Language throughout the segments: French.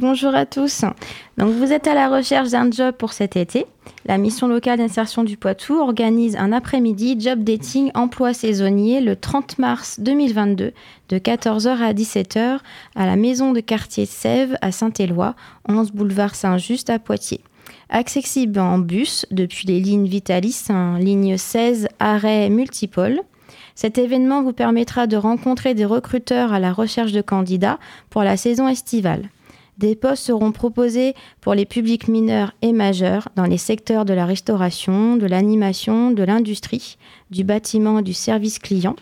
Bonjour à tous. Donc vous êtes à la recherche d'un job pour cet été. La mission locale d'insertion du Poitou organise un après-midi job dating emploi saisonnier le 30 mars 2022 de 14h à 17h à la maison de quartier Sèvres à Saint-Éloi, 11 boulevard Saint-Just à Poitiers. Accessible en bus depuis les lignes Vitalis, ligne 16 arrêt multipole. Cet événement vous permettra de rencontrer des recruteurs à la recherche de candidats pour la saison estivale. Des postes seront proposés pour les publics mineurs et majeurs dans les secteurs de la restauration, de l'animation, de l'industrie, du bâtiment et du service client.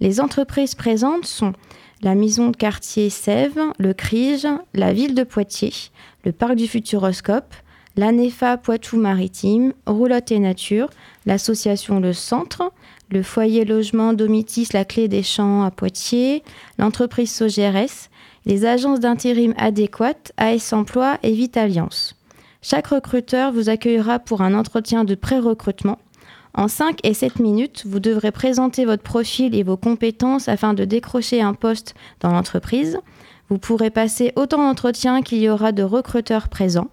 Les entreprises présentes sont la maison de quartier Sèvres, le CRIGE, la ville de Poitiers, le parc du Futuroscope, l'ANEFA Poitou-Maritime, Roulotte et Nature, l'association Le Centre, le foyer logement Domitis La Clé des Champs à Poitiers, l'entreprise Sogeres, les agences d'intérim adéquates, AS Emploi et Vitalliance. Chaque recruteur vous accueillera pour un entretien de pré-recrutement. En 5 et 7 minutes, vous devrez présenter votre profil et vos compétences afin de décrocher un poste dans l'entreprise. Vous pourrez passer autant d'entretiens qu'il y aura de recruteurs présents.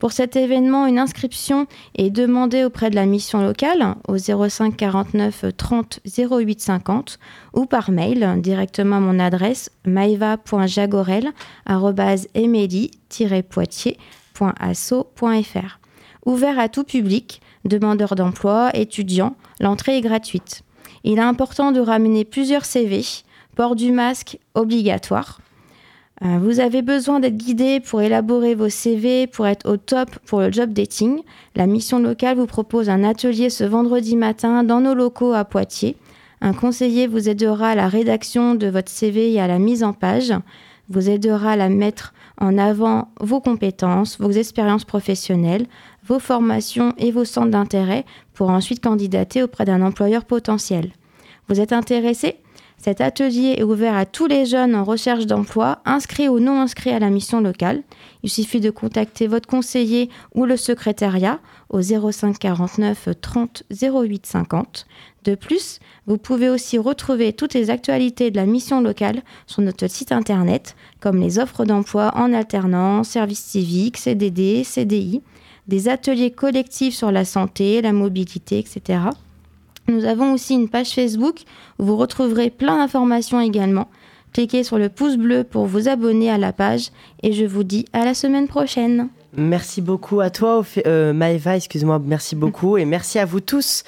Pour cet événement, une inscription est demandée auprès de la mission locale au 05 49 30 08 50 ou par mail directement à mon adresse maeva.jagorel.emeli-poitiers.asso.fr. Ouvert à tout public, demandeurs d'emploi, étudiants, l'entrée est gratuite. Il est important de ramener plusieurs CV, port du masque obligatoire. Euh, vous avez besoin d'être guidé pour élaborer vos CV, pour être au top pour le job dating. La mission locale vous propose un atelier ce vendredi matin dans nos locaux à Poitiers. Un conseiller vous aidera à la rédaction de votre CV et à la mise en page, vous aidera à mettre en avant vos compétences, vos expériences professionnelles, vos formations et vos centres d'intérêt pour ensuite candidater auprès d'un employeur potentiel. Vous êtes intéressé? Cet atelier est ouvert à tous les jeunes en recherche d'emploi, inscrits ou non inscrits à la mission locale. Il suffit de contacter votre conseiller ou le secrétariat au 05 49 30 08 50. De plus, vous pouvez aussi retrouver toutes les actualités de la mission locale sur notre site internet, comme les offres d'emploi en alternance, services civiques, CDD, CDI, des ateliers collectifs sur la santé, la mobilité, etc. Nous avons aussi une page Facebook où vous retrouverez plein d'informations également. Cliquez sur le pouce bleu pour vous abonner à la page et je vous dis à la semaine prochaine. Merci beaucoup à toi, euh, Maëva, excuse-moi, merci beaucoup et merci à vous tous